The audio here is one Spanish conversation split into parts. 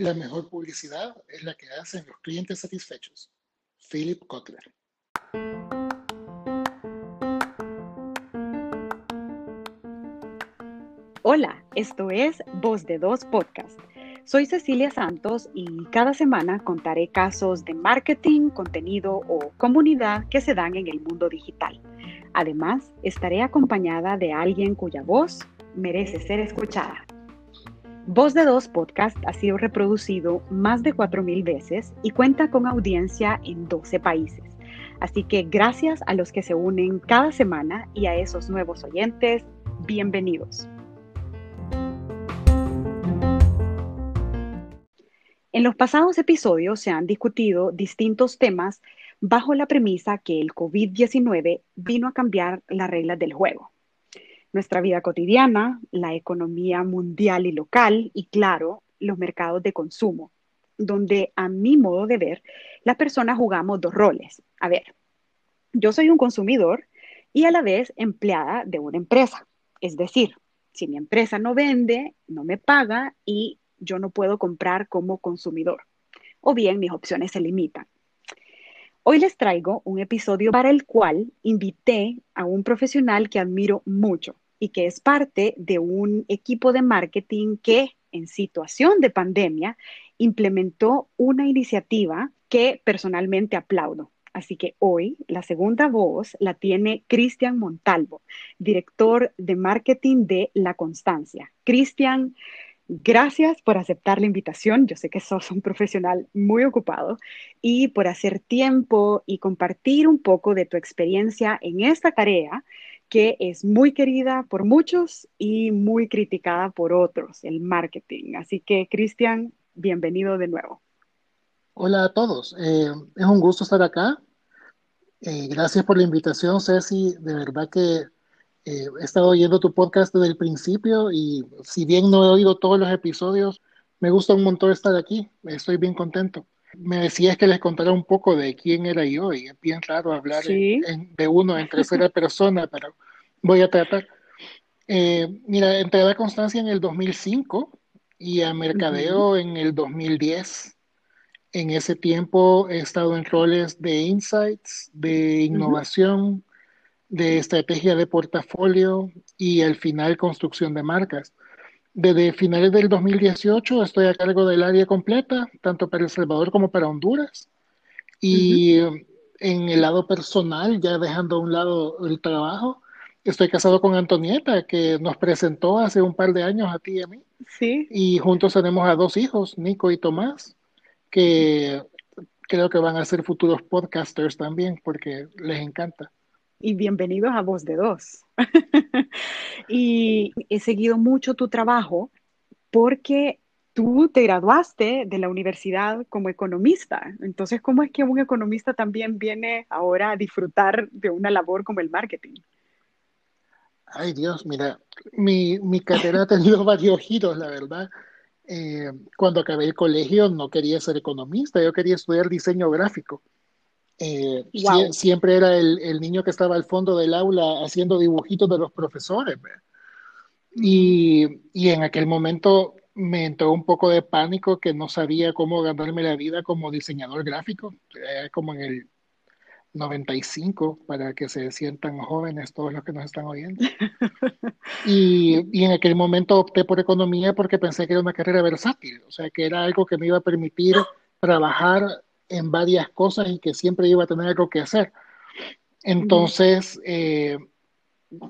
La mejor publicidad es la que hacen los clientes satisfechos. Philip Kotler. Hola, esto es Voz de Dos Podcast. Soy Cecilia Santos y cada semana contaré casos de marketing, contenido o comunidad que se dan en el mundo digital. Además, estaré acompañada de alguien cuya voz merece ser escuchada. Voz de Dos Podcast ha sido reproducido más de 4.000 veces y cuenta con audiencia en 12 países. Así que gracias a los que se unen cada semana y a esos nuevos oyentes, bienvenidos. En los pasados episodios se han discutido distintos temas bajo la premisa que el COVID-19 vino a cambiar las reglas del juego nuestra vida cotidiana, la economía mundial y local y, claro, los mercados de consumo, donde a mi modo de ver, las personas jugamos dos roles. A ver, yo soy un consumidor y a la vez empleada de una empresa. Es decir, si mi empresa no vende, no me paga y yo no puedo comprar como consumidor. O bien mis opciones se limitan. Hoy les traigo un episodio para el cual invité a un profesional que admiro mucho y que es parte de un equipo de marketing que en situación de pandemia implementó una iniciativa que personalmente aplaudo. Así que hoy la segunda voz la tiene Cristian Montalvo, director de marketing de La Constancia. Cristian, Gracias por aceptar la invitación. Yo sé que sos un profesional muy ocupado y por hacer tiempo y compartir un poco de tu experiencia en esta tarea que es muy querida por muchos y muy criticada por otros, el marketing. Así que, Cristian, bienvenido de nuevo. Hola a todos. Eh, es un gusto estar acá. Eh, gracias por la invitación, Ceci. De verdad que eh, he estado oyendo tu podcast desde el principio y si bien no he oído todos los episodios, me gusta un montón estar aquí. Estoy bien contento. Me decías que les contara un poco de quién era yo y es bien raro hablar de uno en tercera persona, pero voy a tratar. Eh, mira, entré a Constancia en el 2005 y a Mercadeo en el 2010. En ese tiempo he estado en roles de insights, de innovación, de estrategia de portafolio y al final construcción de marcas. Desde finales del 2018 estoy a cargo del área completa, tanto para El Salvador como para Honduras. Y en el lado personal, ya dejando a un lado el trabajo, estoy casado con Antonieta, que nos presentó hace un par de años a ti y a mí. Sí. Y juntos tenemos a dos hijos, Nico y Tomás, que creo que van a ser futuros podcasters también, porque les encanta y bienvenidos a Voz de Dos. y he seguido mucho tu trabajo porque tú te graduaste de la universidad como economista. Entonces, ¿cómo es que un economista también viene ahora a disfrutar de una labor como el marketing? Ay Dios, mira, mi, mi carrera ha tenido varios giros, la verdad. Eh, cuando acabé el colegio no quería ser economista, yo quería estudiar diseño gráfico. Eh, siempre era el, niño que estaba al fondo del aula haciendo dibujitos de los profesores. Y, en aquel momento me entró un poco de pánico que no sabía cómo ganarme la vida como diseñador gráfico, como en el 95, para que se sientan jóvenes todos los que nos están oyendo. Y, y, en aquel momento opté por economía porque pensé que era una carrera versátil, o sea, que era algo que me iba a permitir trabajar en varias cosas y que siempre iba a tener algo que hacer. Entonces, eh,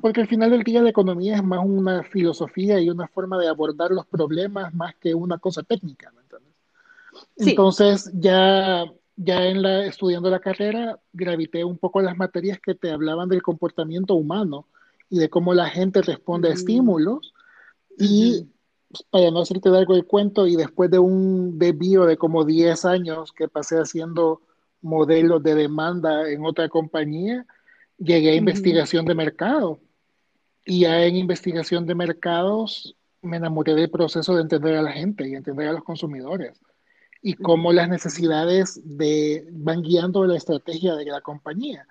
porque al final del día la economía es más una filosofía y una forma de abordar los problemas más que una cosa técnica, ¿me entiendes? Entonces, ya, ya en la, estudiando la carrera, gravité un poco a las materias que te hablaban del comportamiento humano y de cómo la gente responde a estímulos. Y para no hacerte algo de cuento, y después de un desvío de como 10 años que pasé haciendo modelos de demanda en otra compañía, llegué a investigación de mercado. Y ya en investigación de mercados me enamoré del proceso de entender a la gente y entender a los consumidores y cómo las necesidades de, van guiando la estrategia de la compañía.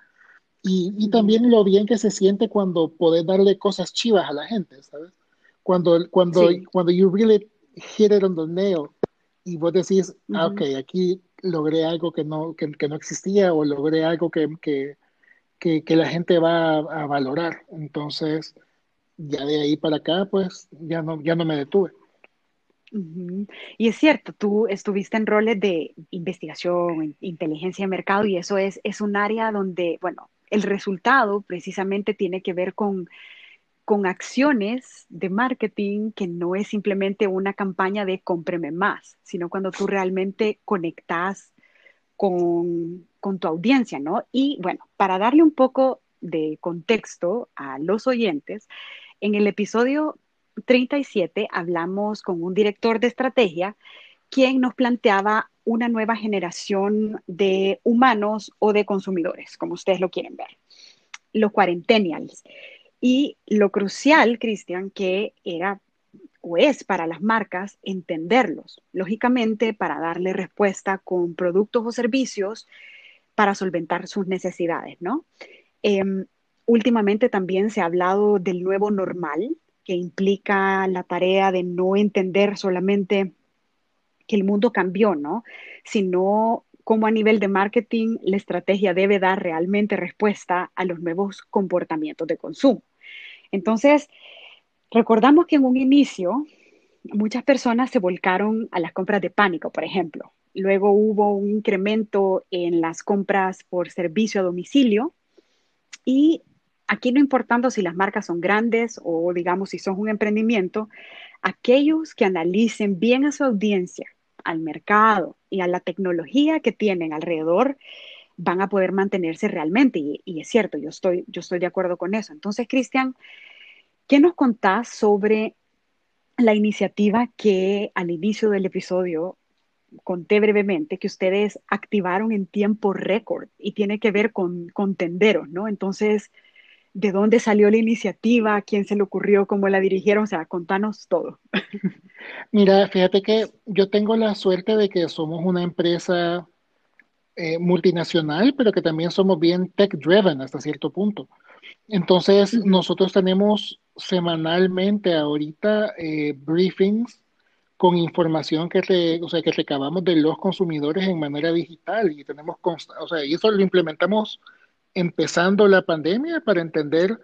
Y, y también lo bien que se siente cuando podés darle cosas chivas a la gente, ¿sabes? Cuando, cuando, cuando you really hit it on the nail y vos decís, ah, ok, aquí logré algo que no, que, no existía o logré algo que, que, que, la gente va a, valorar. Entonces, ya de ahí para acá, pues ya no, ya no me detuve. Y es cierto, tú estuviste en roles de investigación, inteligencia de mercado, y eso es, es un área donde, bueno, el resultado precisamente tiene que ver con, con acciones de marketing que no es simplemente una campaña de cómpreme más, sino cuando tú realmente conectas con, con tu audiencia, ¿no? Y bueno, para darle un poco de contexto a los oyentes, en el episodio 37 hablamos con un director de estrategia quien nos planteaba una nueva generación de humanos o de consumidores, como ustedes lo quieren ver, los cuarentenials. Y lo crucial, Cristian, que era o es para las marcas entenderlos, lógicamente para darle respuesta con productos o servicios para solventar sus necesidades, ¿no? Em, últimamente también se ha hablado del nuevo normal, que implica la tarea de no entender solamente que el mundo cambió, ¿no? Sino cómo a nivel de marketing la estrategia debe dar realmente respuesta a los nuevos comportamientos de consumo. Entonces, recordamos que en un inicio muchas personas se volcaron a las compras de pánico, por ejemplo. Luego hubo un incremento en las compras por servicio a domicilio y aquí no importando si las marcas son grandes o digamos si son un emprendimiento, aquellos que analicen bien a su audiencia, al mercado y a la tecnología que tienen alrededor, van a poder mantenerse realmente. Y, es cierto, yo estoy, yo estoy de acuerdo con eso. Entonces, Cristian, ¿qué nos contás sobre la iniciativa que al inicio del episodio conté brevemente que ustedes activaron en tiempo récord y tiene que ver con, tenderos, ¿no? Entonces, de dónde salió la iniciativa, quién se le ocurrió, cómo la dirigieron, o sea, contanos todo. Mira, fíjate que yo tengo la suerte de que somos una empresa eh, multinacional, pero que también somos bien tech-driven hasta cierto punto. Entonces, nosotros tenemos semanalmente ahorita eh, briefings con información que, o sea, que recabamos de los consumidores en manera digital y tenemos, o sea, y eso lo implementamos empezando la pandemia para entender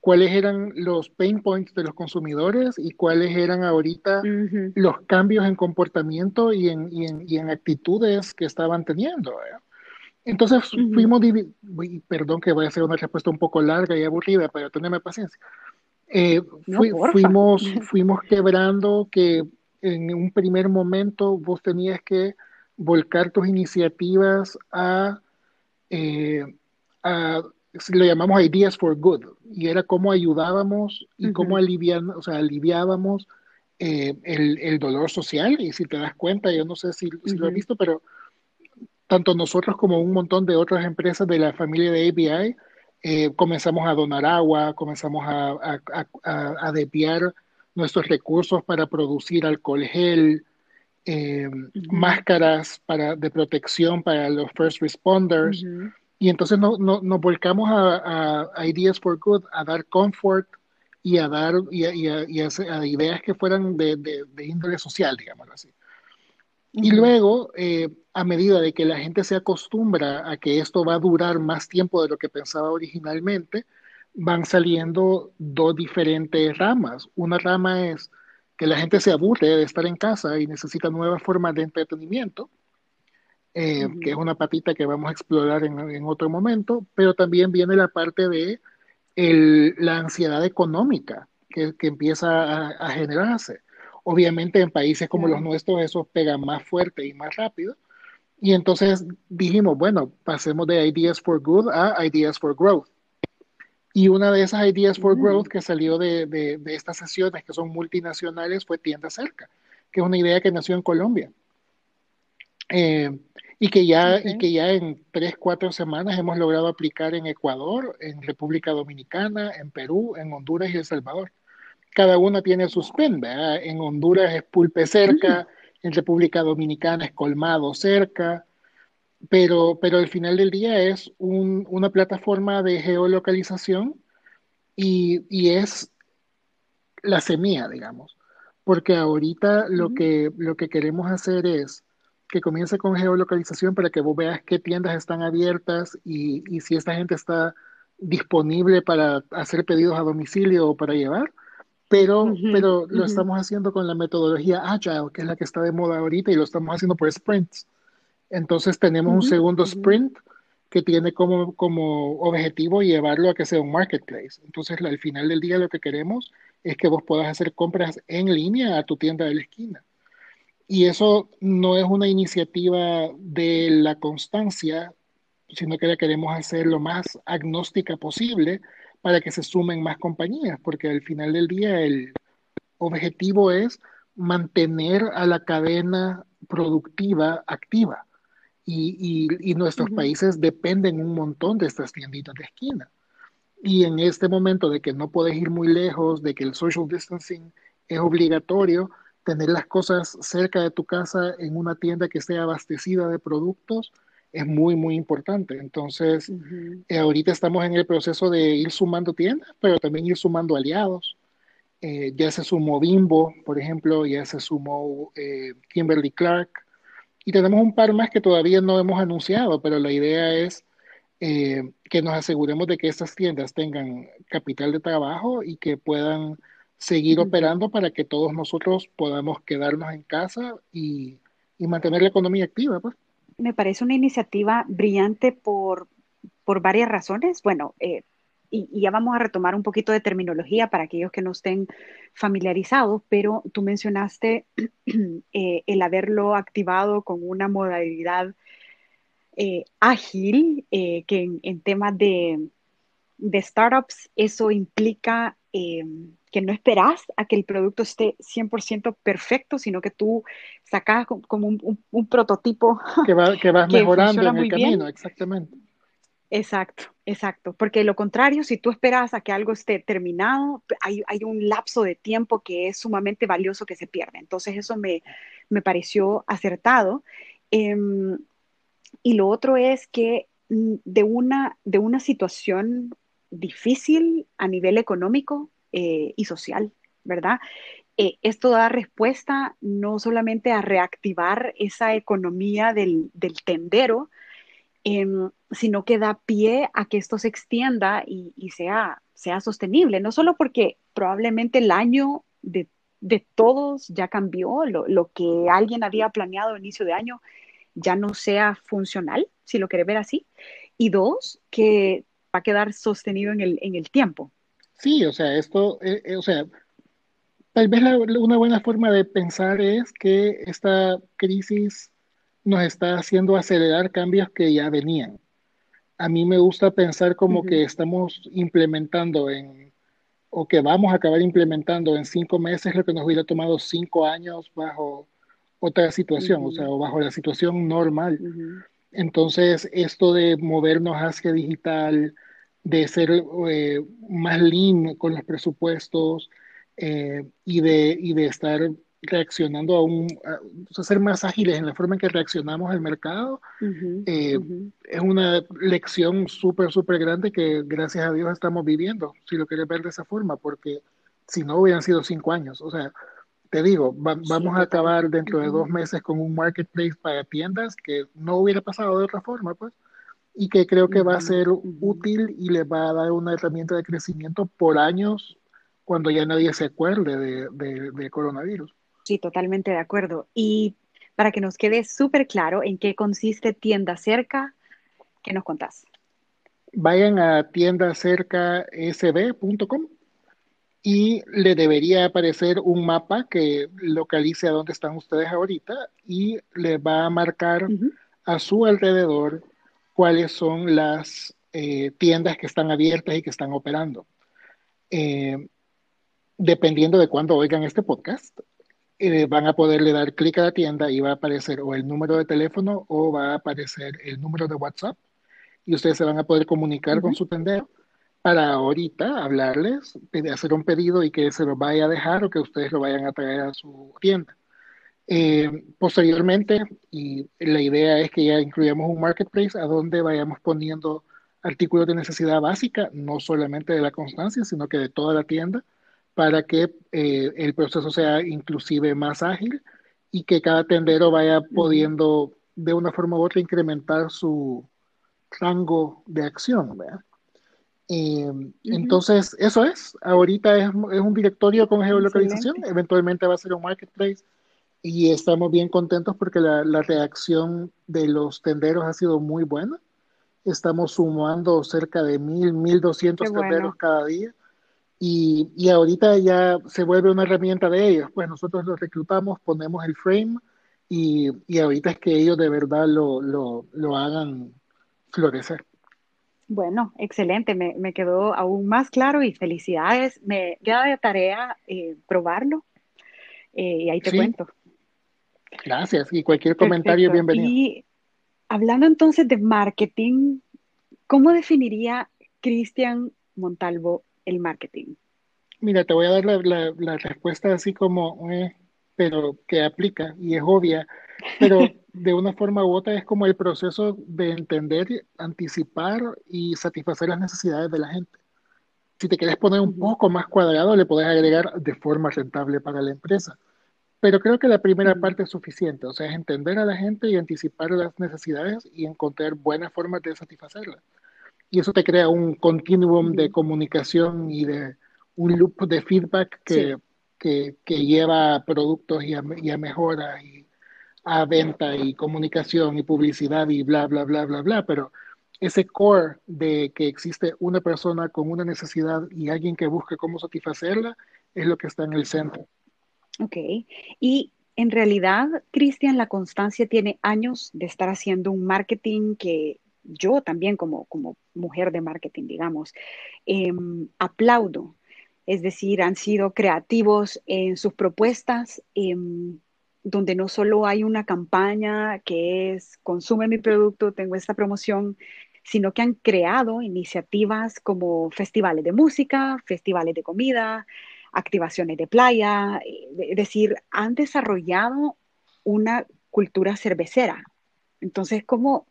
cuáles eran los pain points de los consumidores y cuáles eran ahorita los cambios en comportamiento y en, y en, y en actitudes que estaban teniendo. Entonces fuimos, perdón que voy a hacer una respuesta un poco larga y aburrida, pero teneme paciencia. Eh, fuimos, fuimos quebrando que en un primer momento vos tenías que volcar tus iniciativas a eh, lo llamamos Ideas for Good, y era cómo ayudábamos y cómo alivian, o sea, aliviábamos eh, el, el, dolor social. Y si te das cuenta, yo no sé si, lo he visto, pero tanto nosotros como un montón de otras empresas de la familia de ABI eh, comenzamos a donar agua, comenzamos a, a, a, a desviar nuestros recursos para producir alcohol gel, eh, máscaras para, de protección para los first responders. Y entonces no, no, nos volcamos a, a, Ideas for Good, a dar comfort y a dar y a, y a ideas que fueran de, de, de, índole social, digámoslo así. Y luego, eh, a medida de que la gente se acostumbra a que esto va a durar más tiempo de lo que pensaba originalmente, van saliendo dos diferentes ramas. Una rama es que la gente se aburre de estar en casa y necesita nuevas formas de entretenimiento. Eh, que es una patita que vamos a explorar en, otro momento, pero también viene la parte de la ansiedad económica que, empieza a, generarse. Obviamente en países como los nuestros eso pega más fuerte y más rápido. Y entonces dijimos, bueno, pasemos de Ideas for Good a Ideas for Growth. Y una de esas Ideas for Growth que salió de, de, de, estas sesiones que son multinacionales fue Tienda Cerca, que es una idea que nació en Colombia. Eh, y que ya, y que ya en tres, cuatro semanas hemos logrado aplicar en Ecuador, en República Dominicana, en Perú, en Honduras y El Salvador. Cada una tiene sus PEN, ¿verdad? En Honduras es pulpe cerca, en República Dominicana es colmado cerca, pero, pero al final del día es un, una plataforma de geolocalización y, y es la semilla, digamos porque ahorita lo, que, lo que queremos hacer es que comience con geolocalización para que vos veas qué tiendas están abiertas y, y si esta gente está disponible para hacer pedidos a domicilio o para llevar, pero, pero lo estamos haciendo con la metodología Agile, que es la que está de moda ahorita, y lo estamos haciendo por sprints. Entonces tenemos un segundo sprint que tiene como, como objetivo llevarlo a que sea un marketplace. Entonces al final del día lo que queremos es que vos puedas hacer compras en línea a tu tienda de la esquina. Y eso no es una iniciativa de la constancia, sino que la queremos hacer lo más agnóstica posible para que se sumen más compañías, porque al final del día el objetivo es mantener a la cadena productiva activa. Y, y, nuestros países dependen un montón de estas tienditas de esquina. Y en este momento de que no puedes ir muy lejos, de que el social distancing es obligatorio, tener las cosas cerca de tu casa en una tienda que esté abastecida de productos es muy, muy importante. Entonces, eh, ahorita estamos en el proceso de ir sumando tiendas, pero también ir sumando aliados. Eh, ya se sumó Bimbo, por ejemplo, ya se sumó eh, Kimberly Clark, y tenemos un par más que todavía no hemos anunciado, pero la idea es que nos aseguremos de que estas tiendas tengan capital de trabajo y que puedan seguir operando para que todos nosotros podamos quedarnos en casa y, y mantener la economía activa. Pues me parece una iniciativa brillante por, por varias razones. Bueno, eh, y, ya vamos a retomar un poquito de terminología para aquellos que no estén familiarizados, pero tú mencionaste eh, el haberlo activado con una modalidad eh, ágil, que en, temas de, de, startups eso implica que no esperas a que el producto esté 100% perfecto, sino que tú sacas como un, prototipo. Que, va, que vas mejorando en el camino, exactamente. Exacto, exacto. Porque lo contrario, si tú esperas a que algo esté terminado, hay, un lapso de tiempo que es sumamente valioso que se pierde. Entonces eso me, pareció acertado. Em, y lo otro es que mm, de una, de una situación difícil a nivel económico, eh, y social, ¿verdad? Eh, esto da respuesta no solamente a reactivar esa economía del, tendero, em, sino que da pie a que esto se extienda y, sea, sea sostenible, no solo porque probablemente el año de, todos ya cambió, lo, que alguien había planeado a inicio de año ya no sea funcional, si lo quiere ver así, y dos, que va a quedar sostenido en el, en el tiempo. Sí, o sea, esto, eh, eh, o sea, tal vez una buena forma de pensar es que esta crisis nos está haciendo acelerar cambios que ya venían. A mí me gusta pensar como que estamos implementando en, o que vamos a acabar implementando en cinco meses lo que nos hubiera tomado cinco años bajo otra situación, o sea, o bajo la situación normal. Entonces, esto de movernos hacia digital, de ser eh, más lean con los presupuestos eh, y, de, y de estar reaccionando a un, a, ser más ágiles en la forma en que reaccionamos al mercado, eh, es una lección súper, súper grande que gracias a Dios estamos viviendo, si lo quieres ver de esa forma, porque si no hubieran sido cinco años, o sea, te digo, vamos a acabar dentro de dos meses con un marketplace para tiendas que no hubiera pasado de otra forma, pues y que creo que va a ser útil y le va a dar una herramienta de crecimiento por años cuando ya nadie se acuerde de, de, coronavirus. Sí, totalmente de acuerdo. Y para que nos quede súper claro en qué consiste Tienda Cerca, ¿qué nos contás? Vayan a tiendacercasb.com y le debería aparecer un mapa que localice a dónde están ustedes ahorita y le va a marcar a su alrededor cuáles son las eh, tiendas que están abiertas y que están operando. Eh, dependiendo de cuándo oigan este podcast, eh, van a poderle dar clic a la tienda y va a aparecer o el número de teléfono o va a aparecer el número de WhatsApp y ustedes se van a poder comunicar con su tendero para ahorita hablarles, hacer un pedido y que se lo vaya a dejar o que ustedes lo vayan a traer a su tienda. Eh, posteriormente, y la idea es que ya incluyamos un marketplace a donde vayamos poniendo artículos de necesidad básica, no solamente de la constancia, sino que de toda la tienda, para que eh, el proceso sea inclusive más ágil y que cada tendero vaya pudiendo de una forma u otra incrementar su rango de acción. Eh, entonces, eso es. Ahorita es, un directorio con geolocalización, eventualmente va a ser un marketplace y estamos bien contentos porque la, reacción de los tenderos ha sido muy buena. Estamos sumando cerca de mil, mil doscientos tenderos cada día y, y, ahorita ya se vuelve una herramienta de ellos. Pues nosotros los reclutamos, ponemos el frame y, y ahorita es que ellos de verdad lo, lo, lo hagan florecer. Bueno, excelente, me, me, quedó aún más claro y felicidades. Me queda de tarea eh, probarlo eh, y ahí te cuento. Gracias y cualquier comentario bienvenido. Y hablando entonces de marketing, ¿cómo definiría Cristian Montalvo el marketing? Mira, te voy a dar la, la, respuesta así como, eh, pero que aplica y es obvia, pero de una forma u otra es como el proceso de entender, anticipar y satisfacer las necesidades de la gente. Si te quieres poner un poco más cuadrado, le puedes agregar de forma rentable para la empresa. Pero creo que la primera parte es suficiente, o sea, es entender a la gente y anticipar las necesidades y encontrar buenas formas de satisfacerlas y eso te crea un continuum de comunicación y de un loop de feedback que, que, que lleva a productos y a, y a mejoras y a venta y comunicación y publicidad y bla, bla, bla, bla, bla, pero ese core de que existe una persona con una necesidad y alguien que busque cómo satisfacerla es lo que está en el centro. Ok, y en realidad, Cristian, la constancia tiene años de estar haciendo un marketing que yo también como, como mujer de marketing, digamos, em, aplaudo. Es decir, han sido creativos en sus propuestas, em, donde no solo hay una campaña que es consume mi producto, tengo esta promoción, sino que han creado iniciativas como festivales de música, festivales de comida, activaciones de playa, es decir, han desarrollado una cultura cervecera. Entonces, ¿cómo,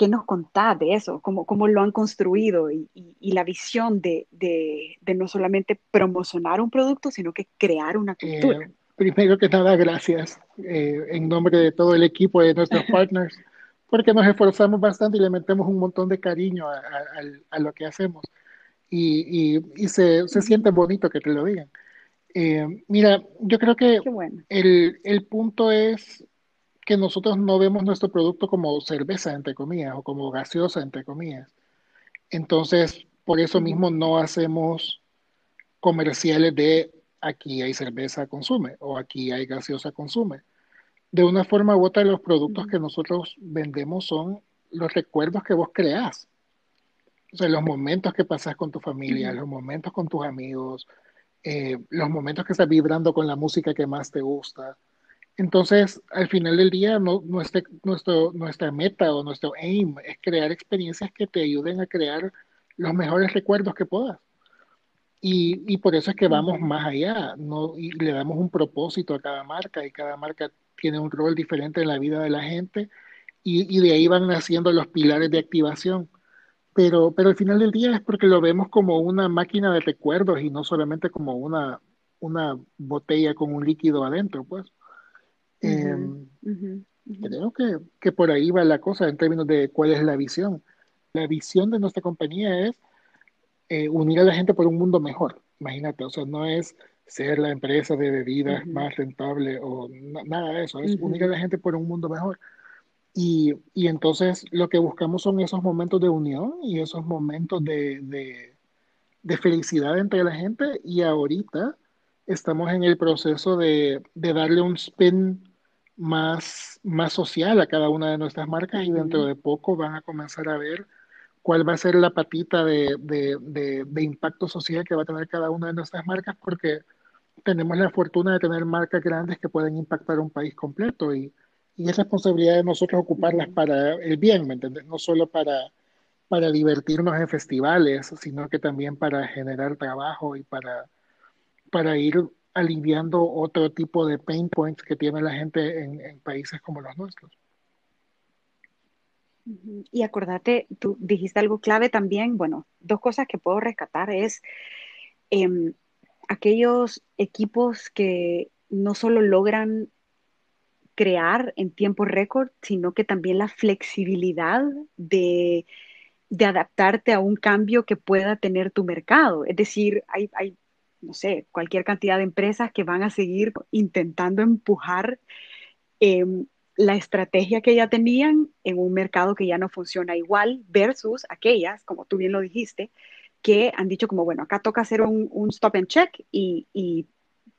¿Qué nos contás de eso? ¿Cómo, cómo lo han construido y, la visión de, de, no solamente promocionar un producto, sino que crear una eh, cultura? primero que nada, gracias eh, en nombre de todo el equipo de nuestros partners, porque nos esforzamos bastante y le metemos un montón de cariño a, a, lo que hacemos. Y, y, y se, se, siente bonito que te lo digan. Eh, mira, yo creo que bueno. el, el punto es que nosotros no vemos nuestro producto como cerveza, entre comillas, o como gaseosa, entre comillas. Entonces, por eso mismo no hacemos comerciales de aquí hay cerveza consume o aquí hay gaseosa consume. De una forma u otra, los productos que nosotros vendemos son los recuerdos que vos creás. O sea, los momentos que pasas con tu familia, los momentos con tus amigos, eh, los momentos que estás vibrando con la música que más te gusta. Entonces, al final del día, no, nuestra, nuestro, nuestra meta o nuestro aim es crear experiencias que te ayuden a crear los mejores recuerdos que puedas. Y, y por eso es que vamos más allá, ¿no? y le damos un propósito a cada marca y cada marca tiene un rol diferente en la vida de la gente y, y de ahí van naciendo los pilares de activación. Pero, pero al final del día es porque lo vemos como una máquina de recuerdos y no solamente como una, una botella con un líquido adentro, pues. Em, creo que, que, por ahí va la cosa en términos de cuál es la visión. La visión de nuestra compañía es eh, unir a la gente por un mundo mejor. Imagínate, o sea, no es ser la empresa de bebidas más rentable o nada de eso, es unir a la gente por un mundo mejor. Y, y, entonces lo que buscamos son esos momentos de unión y esos momentos de, de, de felicidad entre la gente y ahorita estamos en el proceso de, de darle un spin más, más social a cada una de nuestras marcas y dentro de poco van a comenzar a ver cuál va a ser la patita de, de, de, impacto social que va a tener cada una de nuestras marcas porque tenemos la fortuna de tener marcas grandes que pueden impactar un país completo y, y es responsabilidad de nosotros ocuparlas para el bien, ¿me entiendes? No solo para, para divertirnos en festivales, sino que también para generar trabajo y para, para ir aliviando otro tipo de pain points que tiene la gente en, países como los nuestros. Y acordate, tú dijiste algo clave también, bueno, dos cosas que puedo rescatar es em, aquellos equipos que no solo logran crear en tiempo récord, sino que también la flexibilidad de, de, adaptarte a un cambio que pueda tener tu mercado. Es decir, hay, hay, no sé, cualquier cantidad de empresas que van a seguir intentando empujar eh, la estrategia que ya tenían en un mercado que ya no funciona igual versus aquellas, como tú bien lo dijiste, que han dicho como, bueno, acá toca hacer un, un stop and check y, y,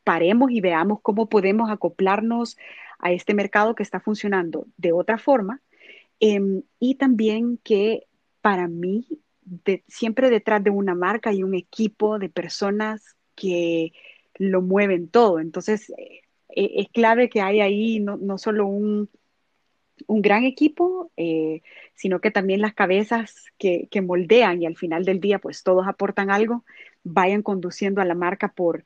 paremos y veamos cómo podemos acoplarnos a este mercado que está funcionando de otra forma. Eh, y también que para mí, siempre detrás de una marca hay un equipo de personas que lo mueven todo. Entonces, eh, eh, es clave que hay ahí no, no solo un, un, gran equipo, eh, sino que también las cabezas que, que, moldean y al final del día pues todos aportan algo, vayan conduciendo a la marca por,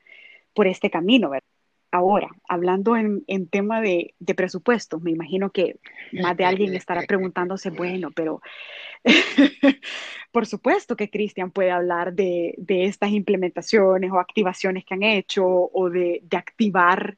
por este camino. ¿verdad? Ahora, hablando en, tema de, de, presupuesto, me imagino que más de alguien estará preguntándose, bueno, pero por supuesto que Cristian puede hablar de, estas implementaciones o activaciones que han hecho o de activar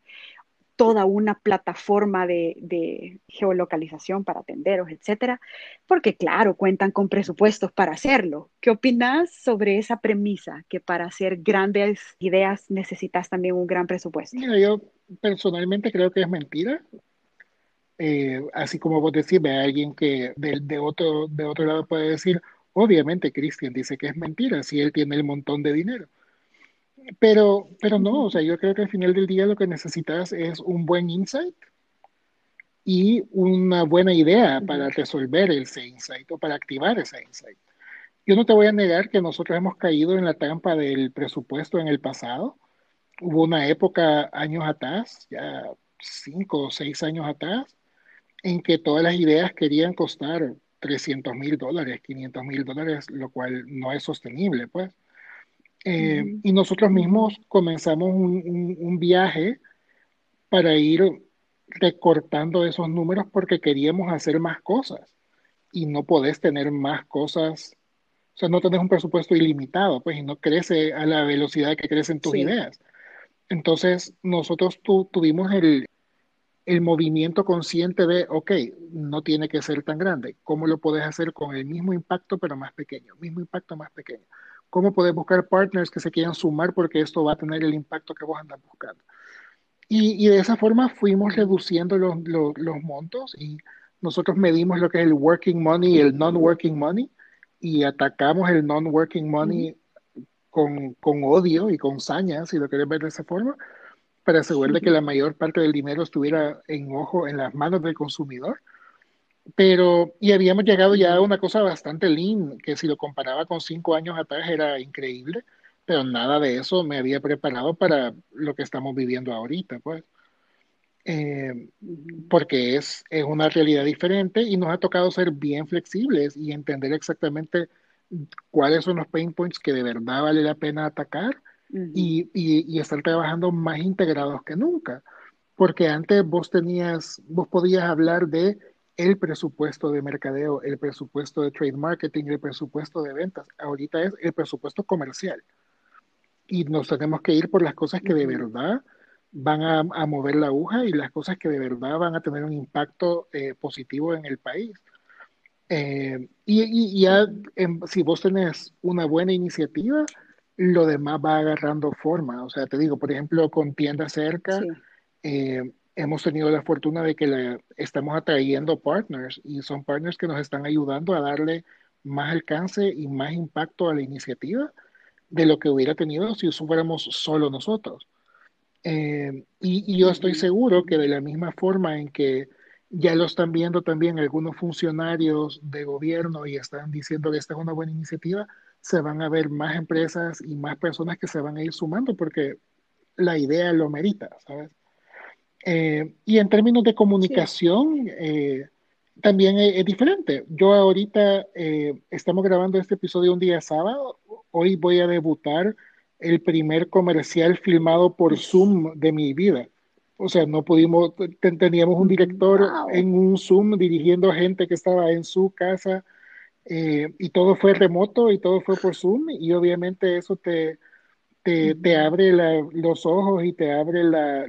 toda una plataforma de, geolocalización para tenderos, etcétera, porque claro, cuentan con presupuestos para hacerlo. ¿Qué opinas sobre esa premisa que para hacer grandes ideas necesitas también un gran presupuesto? Yo personalmente creo que es mentira. Eh, así como vos decís, a alguien que de, de, otro, de otro lado puede decir, obviamente Cristian dice que es mentira si él tiene el montón de dinero. Pero, pero no, o sea, yo creo que al final del día lo que necesitas es un buen insight y una buena idea para resolver ese insight o para activar ese insight. Yo no te voy a negar que nosotros hemos caído en la trampa del presupuesto en el pasado. Hubo una época años atrás, ya cinco o seis años atrás, en que todas las ideas querían costar 300 mil dólares, 500 mil dólares, lo cual no es sostenible, pues. Eh, mm. Y nosotros mismos comenzamos un, un, un, viaje para ir recortando esos números porque queríamos hacer más cosas y no podés tener más cosas, o sea, no tenés un presupuesto ilimitado, pues, y no crece a la velocidad que crecen tus sí. ideas. Entonces, nosotros tu, tuvimos el, el movimiento consciente de, ok, no tiene que ser tan grande, ¿cómo lo podés hacer con el mismo impacto pero más pequeño? Mismo impacto más pequeño cómo puedes buscar partners que se quieran sumar porque esto va a tener el impacto que vos andas buscando. Y, y de esa forma fuimos reduciendo los, los, los, montos y nosotros medimos lo que es el working money y el non-working money y atacamos el non-working money mm. con, con, odio y con saña, si lo querés ver de esa forma, para asegurar de que la mayor parte del dinero estuviera en ojo, en las manos del consumidor pero, y habíamos llegado ya a una cosa bastante lean, que si lo comparaba con cinco años atrás era increíble, pero nada de eso me había preparado para lo que estamos viviendo ahorita, pues. Eh, porque es, es una realidad diferente y nos ha tocado ser bien flexibles y entender exactamente cuáles son los pain points que de verdad vale la pena atacar uh -huh. y, y, y estar trabajando más integrados que nunca. Porque antes vos tenías, vos podías hablar de el presupuesto de mercadeo, el presupuesto de trade marketing, el presupuesto de ventas. Ahorita es el presupuesto comercial. Y nos tenemos que ir por las cosas que de verdad van a, a mover la aguja y las cosas que de verdad van a tener un impacto eh, positivo en el país. Eh, y, y, ya, en, si vos tenés una buena iniciativa, lo demás va agarrando forma. O sea, te digo, por ejemplo, con tiendas cerca, sí. eh, hemos tenido la fortuna de que le estamos atrayendo partners y son partners que nos están ayudando a darle más alcance y más impacto a la iniciativa de lo que hubiera tenido si fuéramos solo nosotros. Eh, y, y, yo estoy seguro que de la misma forma en que ya lo están viendo también algunos funcionarios de gobierno y están diciendo que esta es una buena iniciativa, se van a ver más empresas y más personas que se van a ir sumando porque la idea lo merita, ¿sabes? Eh, y en términos de comunicación, sí. eh, también es, es, diferente. Yo ahorita eh, estamos grabando este episodio un día sábado. Hoy voy a debutar el primer comercial filmado por Zoom de mi vida. O sea, no pudimos, teníamos un director en un Zoom dirigiendo a gente que estaba en su casa eh, y todo fue remoto y todo fue por Zoom y obviamente eso te, te, abre los ojos y te abre la,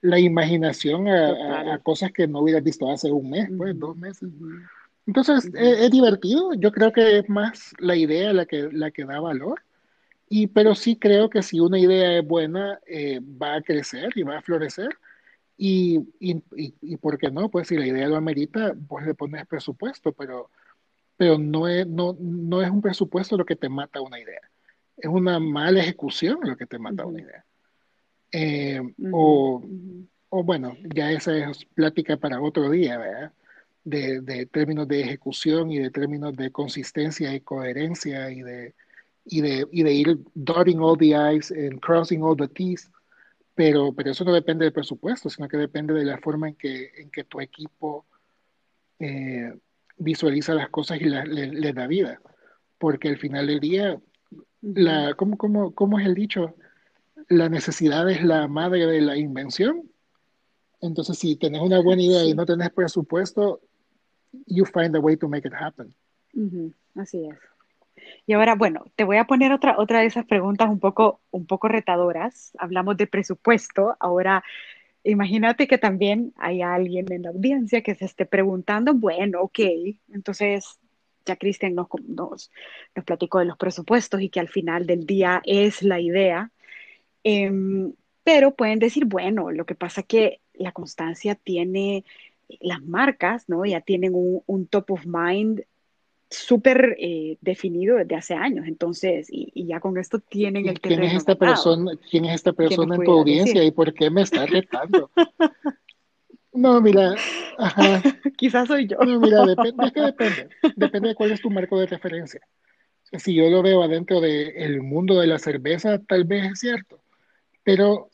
la, imaginación a, cosas que no hubieras visto hace un mes, pues, dos meses. Entonces, es, divertido. Yo creo que es más la idea la que, la que da valor. Y, pero sí creo que si una idea es buena, eh, va a crecer y va a florecer. Y, y, y, por qué no, pues si la idea lo amerita, pues le pones presupuesto, pero, pero no, es, no, no es un presupuesto lo que te mata una idea es una mala ejecución lo que te mata una idea. Eh, o, o, bueno, ya esa es plática para otro día, ¿verdad? De, de, términos de ejecución y de términos de consistencia y coherencia y de, y de, y de ir dotting all the I's and crossing all the T's. Pero, pero eso no depende del presupuesto, sino que depende de la forma en que, en que tu equipo eh, visualiza las cosas y les le da vida. Porque al final del día, la, ¿cómo, cómo, cómo es el dicho? La necesidad es la madre de la invención. Entonces, si tenés una buena idea y no tenés presupuesto, you find a way to make it happen. Así es. Y ahora, bueno, te voy a poner otra, otra de esas preguntas un poco, un poco retadoras. Hablamos de presupuesto. Ahora, imagínate que también hay alguien en la audiencia que se esté preguntando, bueno, ok, entonces ya Cristian nos, nos, platicó de los presupuestos y que al final del día es la idea. Em, pero pueden decir, bueno, lo que pasa es que la constancia tiene las marcas, ¿no? Ya tienen un, top of mind súper eh, definido desde hace años, entonces, y, ya con esto tienen el terreno. ¿Quién es esta persona, ¿quién es esta persona en tu audiencia y por qué me está retando? No, mira, ajá. Quizás soy yo. No, mira, depende, es que depende. Depende de cuál es tu marco de referencia. Si yo lo veo adentro del mundo de la cerveza, tal vez es cierto, pero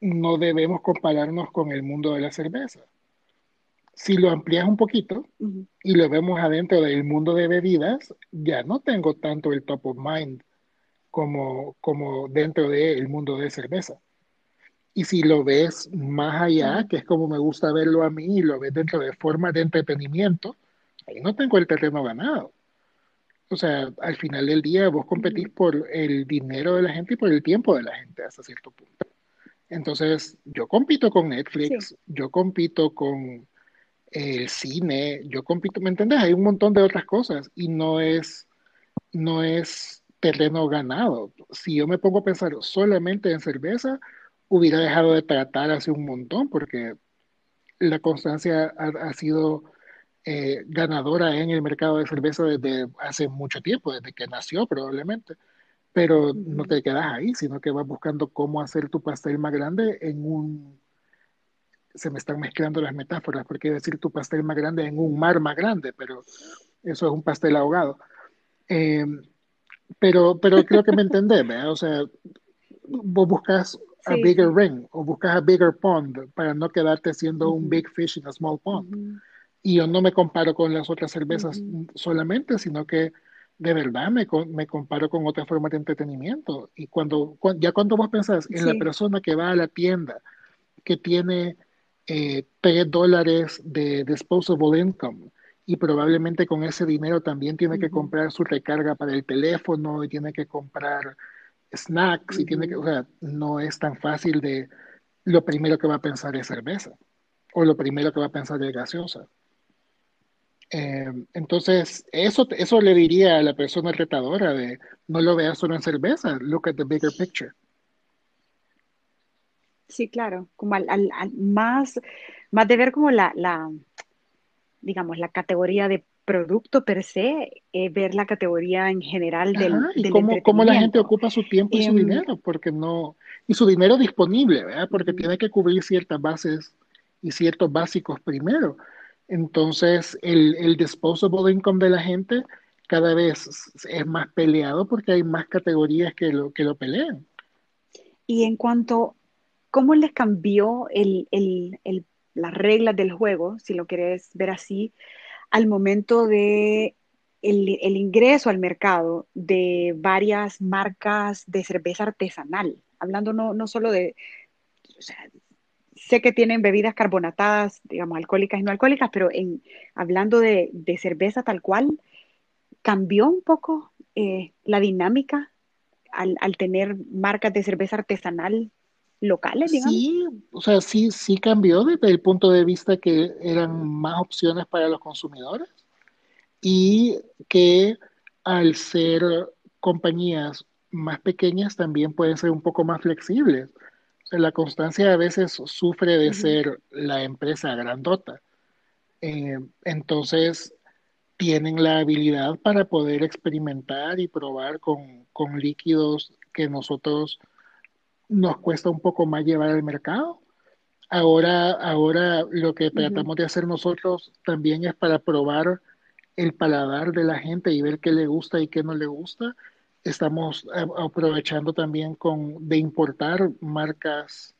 no debemos compararnos con el mundo de la cerveza. Si lo amplias un poquito y lo vemos adentro del mundo de bebidas, ya no tengo tanto el top of mind como, como dentro del mundo de cerveza. Y si lo ves más allá, que es como me gusta verlo a mí, y lo ves dentro de formas de entretenimiento, ahí no tengo el terreno ganado. O sea, al final del día vos competís por el dinero de la gente y por el tiempo de la gente hasta cierto punto. Entonces, yo compito con Netflix, yo compito con el cine, yo compito, ¿me entendés? Hay un montón de otras cosas y no es, no es terreno ganado. Si yo me pongo a pensar solamente en cerveza, hubiera dejado de tratar hace un montón, porque la constancia ha, sido eh, ganadora en el mercado de cerveza desde hace mucho tiempo, desde que nació probablemente. Pero no te quedas ahí, sino que vas buscando cómo hacer tu pastel más grande en un... Se me están mezclando las metáforas, porque decir tu pastel más grande en un mar más grande, pero eso es un pastel ahogado. Eh, pero, pero creo que me entendés, ¿verdad? O sea, vos buscas a bigger ring o buscas a bigger pond para no quedarte siendo un big fish in a small pond. Y yo no me comparo con las otras cervezas solamente, sino que de verdad me, me, comparo con otras formas de entretenimiento. Y cuando, ya cuando vos pensás en la persona que va a la tienda, que tiene eh, 3 dólares de disposable income, y probablemente con ese dinero también tiene que comprar su recarga para el teléfono y tiene que comprar snacks y tiene que, o sea, no es tan fácil de lo primero que va a pensar es cerveza o lo primero que va a pensar es gaseosa. Eh, entonces, eso, eso le diría a la persona retadora de no lo veas solo en cerveza, look at the bigger picture. Sí, claro, como al, más, más de ver como la, la, digamos, la categoría de producto per se, eh, ver la categoría en general del, y cómo, la gente ocupa su tiempo y su em, dinero, porque no, y su dinero disponible, ¿verdad? Porque tiene que cubrir ciertas bases y ciertos básicos primero. Entonces, el, el disposable income de la gente cada vez es más peleado porque hay más categorías que lo, que lo pelean. Y en cuanto, ¿cómo les cambió el, el, el, las reglas del juego, si lo quieres ver así, al momento de el, ingreso al mercado de varias marcas de cerveza artesanal, hablando no, no solo de sé que tienen bebidas carbonatadas, digamos, alcohólicas y no alcohólicas, pero en, hablando de, cerveza tal cual, cambió un poco eh, la dinámica al, tener marcas de cerveza artesanal locales, digamos. Sí, o sea, sí, sí cambió desde el punto de vista que eran más opciones para los consumidores y que al ser compañías más pequeñas también pueden ser un poco más flexibles la constancia a veces sufre de ser la empresa grandota. Eh, entonces, tienen la habilidad para poder experimentar y probar con, líquidos que nosotros nos cuesta un poco más llevar al mercado. Ahora, ahora lo que tratamos de hacer nosotros también es para probar el paladar de la gente y ver qué le gusta y qué no le gusta. Estamos aprovechando también con, de importar marcas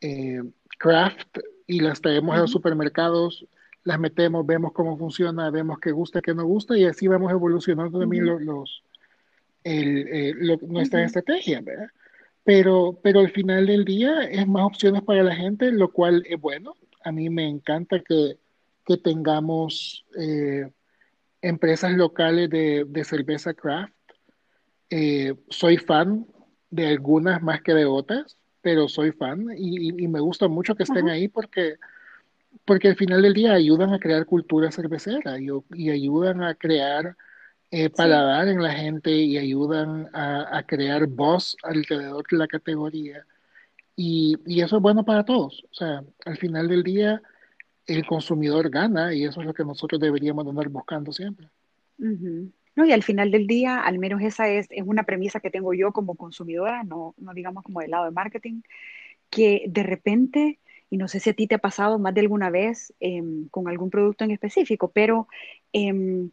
eh, craft y las traemos a los supermercados, las metemos, vemos cómo funciona, vemos qué gusta, qué no gusta y así vamos evolucionando también los, el, nuestra estrategia, ¿verdad? Pero, pero al final del día es más opciones para la gente, lo cual es bueno. A mí me encanta que, que tengamos eh, empresas locales de, de cerveza craft eh, soy fan de algunas más que de otras, pero soy fan y, me gusta mucho que estén ahí porque, porque al final del día ayudan a crear cultura cervecera y, ayudan a crear eh, paladar en la gente y ayudan a, crear voz alrededor de la categoría. Y, eso es bueno para todos. O sea, al final del día el consumidor gana y eso es lo que nosotros deberíamos andar buscando siempre. No, y al final del día, al menos esa es, es una premisa que tengo yo como consumidora, no, no digamos como del lado de marketing, que de repente, y no sé si a ti te ha pasado más de alguna vez em, con algún producto en específico, pero em,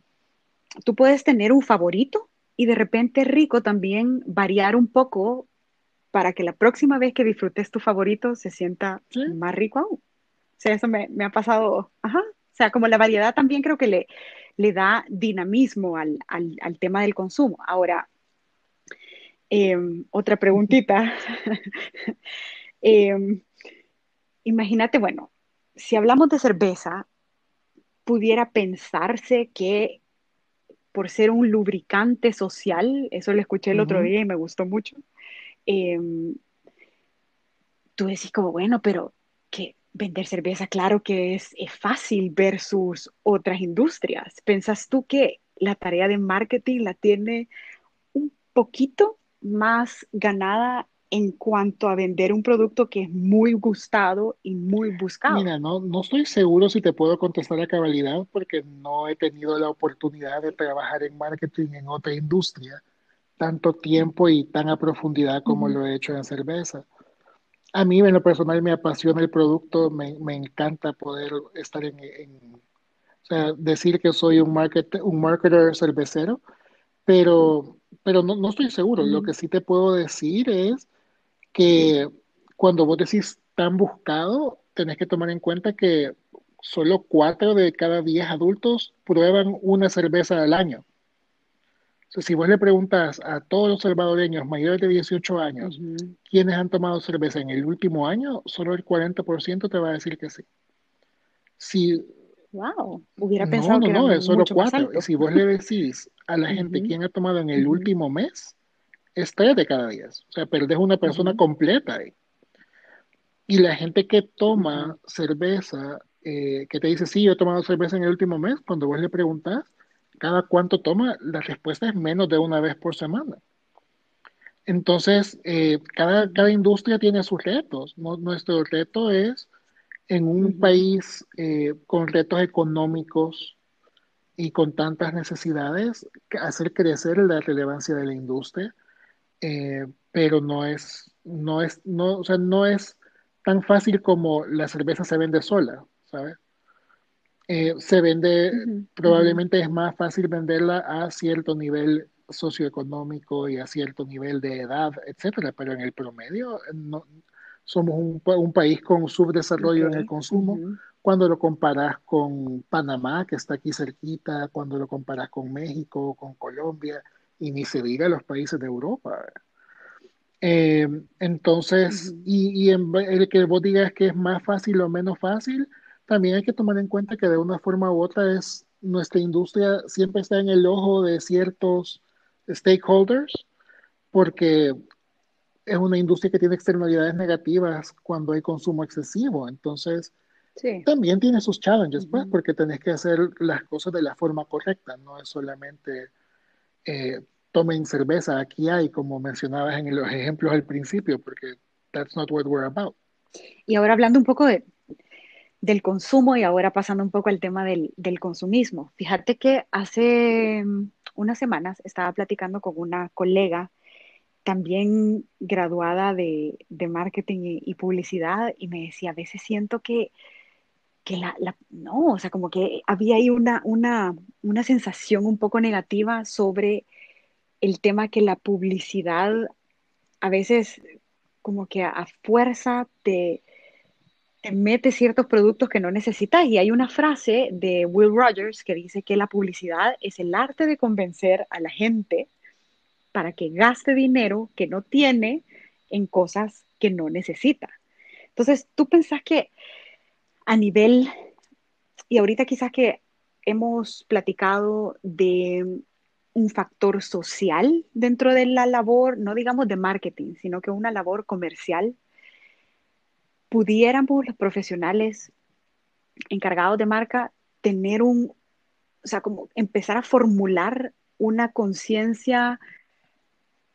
tú puedes tener un favorito y de repente rico también variar un poco para que la próxima vez que disfrutes tu favorito se sienta más rico aún. O sea, eso me, me ha pasado, ajá, o sea, como la variedad también creo que le, le da dinamismo al, tema del consumo. Ahora, em, otra preguntita. Em, imagínate, bueno, si hablamos de cerveza, pudiera pensarse que por ser un lubricante social, eso lo escuché el otro día y me gustó mucho, em, tú decís como, bueno, pero que vender cerveza, claro que es, fácil versus otras industrias. ¿Pensas tú que la tarea de marketing la tiene un poquito más ganada en cuanto a vender un producto que es muy gustado y muy buscado? Mira, no, no estoy seguro si te puedo contestar a cabalidad porque no he tenido la oportunidad de trabajar en marketing en otra industria tanto tiempo y tan a profundidad como lo he hecho en cerveza a mí en lo personal me apasiona el producto, me, encanta poder estar en, o sea, decir que soy un, market, un marketer cervecero, pero, pero no, no estoy seguro. Lo que sí te puedo decir es que cuando vos decís tan buscado, tenés que tomar en cuenta que solo cuatro de cada diez adultos prueban una cerveza al año. Si vos le preguntas a todos los salvadoreños mayores de 18 años quiénes han tomado cerveza en el último año, solo el 40% te va a decir que sí. Si, wow, hubiera pensado no, que no, no, es solo cuatro. Si vos le decís a la gente quién ha tomado en el último mes, es tres de cada diez. O sea, perdés una persona completa ahí. Y la gente que toma cerveza, eh, que te dice, sí, yo he tomado cerveza en el último mes, cuando vos le preguntas, cada cuánto toma, la respuesta es menos de una vez por semana. Entonces, eh, cada, cada, industria tiene sus retos. Nuestro reto es, en un país eh, con retos económicos y con tantas necesidades, hacer crecer la relevancia de la industria, eh, pero no es, no, es, no, o sea, no es tan fácil como la cerveza se vende sola, ¿sabes? Eh, se vende, probablemente es más fácil venderla a cierto nivel socioeconómico y a cierto nivel de edad, etcétera, pero en el promedio no, somos un, país con subdesarrollo en el consumo. Cuando lo comparas con Panamá, que está aquí cerquita, cuando lo comparas con México, con Colombia, y ni se diga los países de Europa. Eh, entonces, y, y en el que vos digas que es más fácil o menos fácil, también hay que tomar en cuenta que de una forma u otra es nuestra industria siempre está en el ojo de ciertos stakeholders porque es una industria que tiene externalidades negativas cuando hay consumo excesivo. Entonces, Sí. también tiene sus challenges, pues, Ujú. porque tenés que hacer las cosas de la forma correcta, no es solamente eh, tomen cerveza, aquí hay, como mencionabas en los ejemplos al principio, porque that's not what we're about. Y ahora hablando un poco de, del consumo y ahora pasando un poco al tema del, del consumismo. Fíjate que hace mm, unas semanas estaba platicando con una colega también graduada de, de marketing y, y publicidad y me decía, a veces siento que, que la, no, o sea, como que había ahí una, una, una sensación un poco negativa sobre el tema que la publicidad a veces como que a, a fuerza te, te mete ciertos productos que no necesitas. Y hay una frase de Will Rogers que dice que la publicidad es el arte de convencer a la gente para que gaste dinero que no tiene en cosas que no necesita. Entonces, tú pensás que a nivel, y ahorita quizás que hemos platicado de un factor social dentro de la labor, no digamos de marketing, sino que una labor comercial, pudiéramos los profesionales encargados de marca tener un, o sea, como empezar a formular una conciencia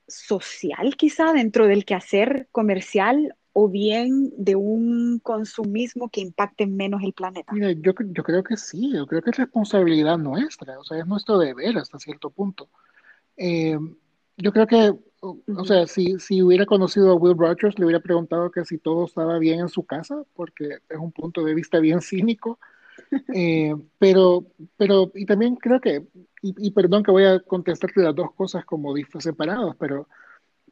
social quizá dentro del quehacer comercial o bien de un consumismo que impacte menos el planeta. Mira, yo, yo creo que sí, yo creo que es responsabilidad nuestra, o sea, es nuestro deber hasta cierto punto. Eh, yo creo que, o, o sea, si, si hubiera conocido a Will Rogers, le hubiera preguntado que si todo estaba bien en su casa, porque es un punto de vista bien cínico. Eh, pero, pero, y también creo que, y, y, perdón que voy a contestarte las dos cosas como separadas, pero,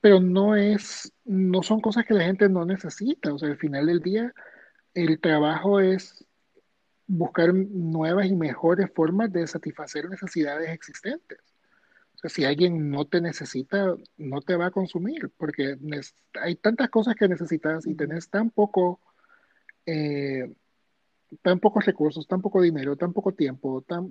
pero no es, no son cosas que la gente no necesita. O sea, al final del día, el trabajo es buscar nuevas y mejores formas de satisfacer necesidades existentes. O sea, si alguien no te necesita, no te va a consumir, porque hay tantas cosas que necesitas y tenés tan poco, eh, tan pocos recursos, tan poco dinero, tan poco tiempo, tan,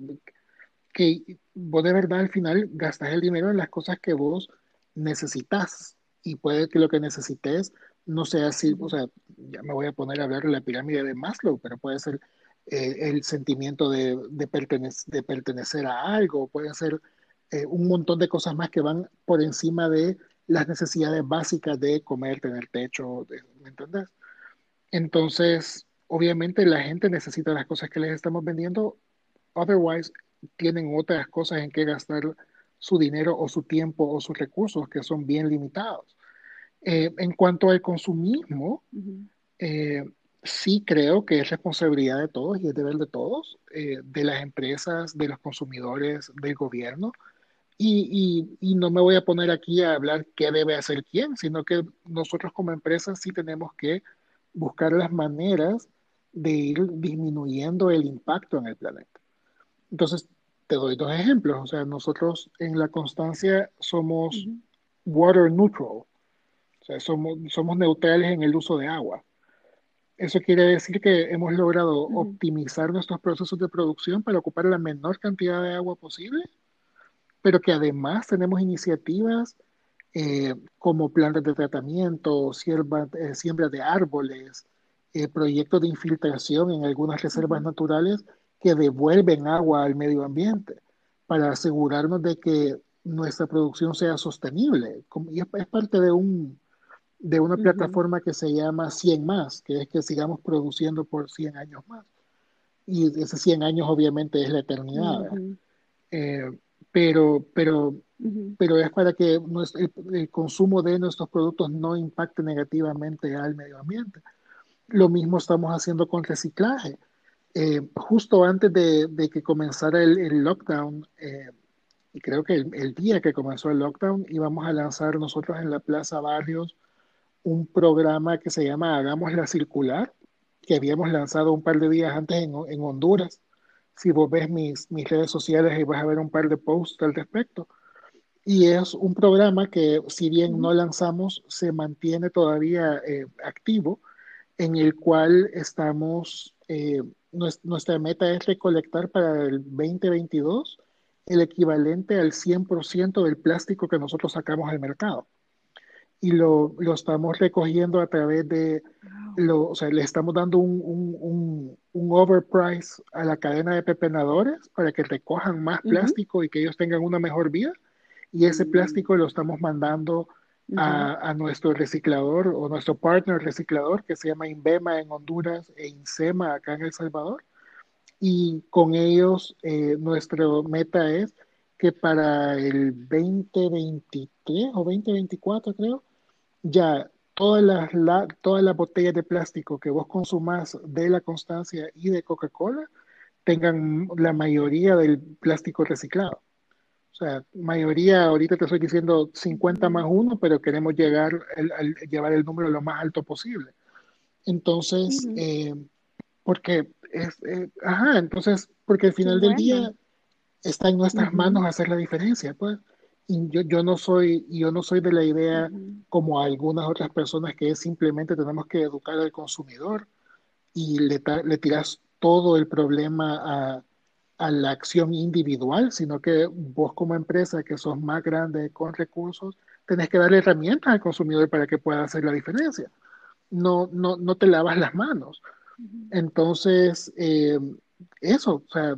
que vos de verdad al final gastas el dinero en las cosas que vos necesitas y puede que lo que necesites no sea así, o sea, ya me voy a poner a hablar de la pirámide de Maslow, pero puede ser eh, el sentimiento de, de, pertenec de, pertenecer a algo, puede ser eh, un montón de cosas más que van por encima de las necesidades básicas de comer, tener techo, de, ¿me entendés? Entonces, obviamente la gente necesita las cosas que les estamos vendiendo, otherwise tienen otras cosas en que gastar su dinero o su tiempo o sus recursos que son bien limitados. Eh, en cuanto al consumismo, uh -huh. eh, sí creo que es responsabilidad de todos y es deber de todos, eh, de las empresas, de los consumidores, del gobierno. Y, y, y, no me voy a poner aquí a hablar qué debe hacer quién, sino que nosotros como empresas sí tenemos que buscar las maneras de ir disminuyendo el impacto en el planeta. Entonces, te doy dos ejemplos. O sea, nosotros en la constancia somos uh -huh. water neutral. O sea, somos, somos neutrales en el uso de agua. Eso quiere decir que hemos logrado uh -huh. optimizar nuestros procesos de producción para ocupar la menor cantidad de agua posible, pero que además tenemos iniciativas eh, como plantas de tratamiento, siembra, eh, siembra de árboles, eh, proyectos de infiltración en algunas reservas uh -huh. naturales que devuelven agua al medio ambiente para asegurarnos de que nuestra producción sea sostenible. Y es, parte de, un, de una uh -huh. plataforma que se llama 100 más, que es que sigamos produciendo por 100 años más. Y ese 100 años obviamente es la eternidad. Uh -huh. eh, pero, pero, uh -huh. pero es para que nuestro, el, el, consumo de nuestros productos no impacte negativamente al medio ambiente. Lo mismo estamos haciendo con reciclaje. Eh, justo antes de, de, que comenzara el, el lockdown, eh, y creo que el, el, día que comenzó el lockdown, íbamos a lanzar nosotros en la Plaza Barrios un programa que se llama Hagamos la Circular, que habíamos lanzado un par de días antes en, en Honduras. Si vos ves mis, mis redes sociales, ahí vas a ver un par de posts al respecto. Y es un programa que, si bien no lanzamos, se mantiene todavía eh, activo, en el cual estamos, eh, nuestra meta es recolectar para el 2022 el equivalente al 100% del plástico que nosotros sacamos al mercado. Y lo, lo estamos recogiendo a través de, lo, o sea, le estamos dando un, un, un, overprice a la cadena de pepenadores para que recojan más plástico y que ellos tengan una mejor vida. Y ese mm. plástico lo estamos mandando a, a, nuestro reciclador o nuestro partner reciclador que se llama Inbema en Honduras e Insema acá en El Salvador y con ellos eh, nuestra meta es que para el 2023 o 2024 creo, ya todas las, la, todas las botellas de plástico que vos consumás de la Constancia y de Coca-Cola tengan la mayoría del plástico reciclado. O sea, mayoría, ahorita te estoy diciendo 50 más 1, pero queremos llegar al, llevar el número lo más alto posible. Entonces, eh, porque es, eh, ajá, entonces, porque al final del día está en nuestras manos hacer la diferencia, pues. Y yo, yo no soy, yo no soy de la idea como algunas otras personas que es simplemente tenemos que educar al consumidor y le, le tiras todo el problema a, a la acción individual, sino que vos como empresa que sos más grande con recursos, tenés que darle herramientas al consumidor para que pueda hacer la diferencia. No, no, no te lavas las manos. Entonces, eh, eso, o sea,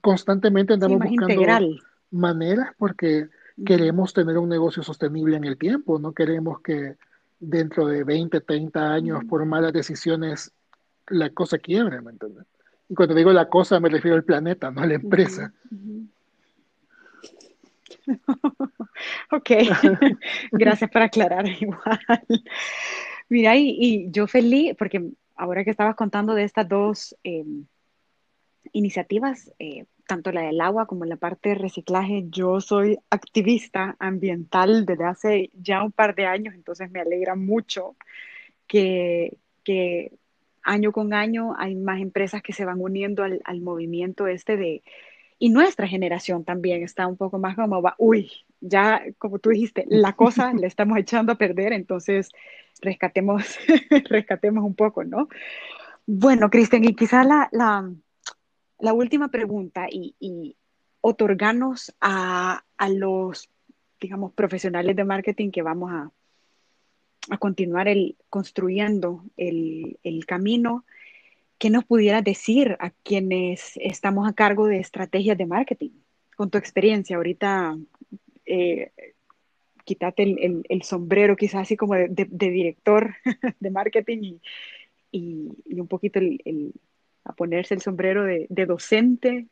constantemente andamos buscando maneras porque queremos tener un negocio sostenible en el tiempo, no queremos que dentro de 20, 30 años por malas decisiones la cosa quiebre, ¿me entiendes? Y cuando digo la cosa me refiero al planeta, no a la empresa. ok, gracias por aclarar igual. Mira, y, yo feliz, porque ahora que estabas contando de estas dos em, iniciativas, eh, tanto la del agua como la parte de reciclaje, yo soy activista ambiental desde hace ya un par de años, entonces me alegra mucho que, año con año hay más empresas que se van uniendo al, al movimiento este de, y nuestra generación también está un poco más como, va, uy, ya como tú dijiste, la cosa le estamos echando a perder, entonces rescatemos, rescatemos un poco, ¿no? Bueno, Cristian, y quizá la, la, última pregunta y, y otorgarnos a, a, los, digamos, profesionales de marketing que vamos a, a continuar el, construyendo el, el camino, ¿qué nos pudieras decir a quienes estamos a cargo de estrategias de marketing? Con tu experiencia, ahorita eh, quítate el, el, sombrero quizás así como de, director de marketing y, y, un poquito el, a ponerse el sombrero de, de, docente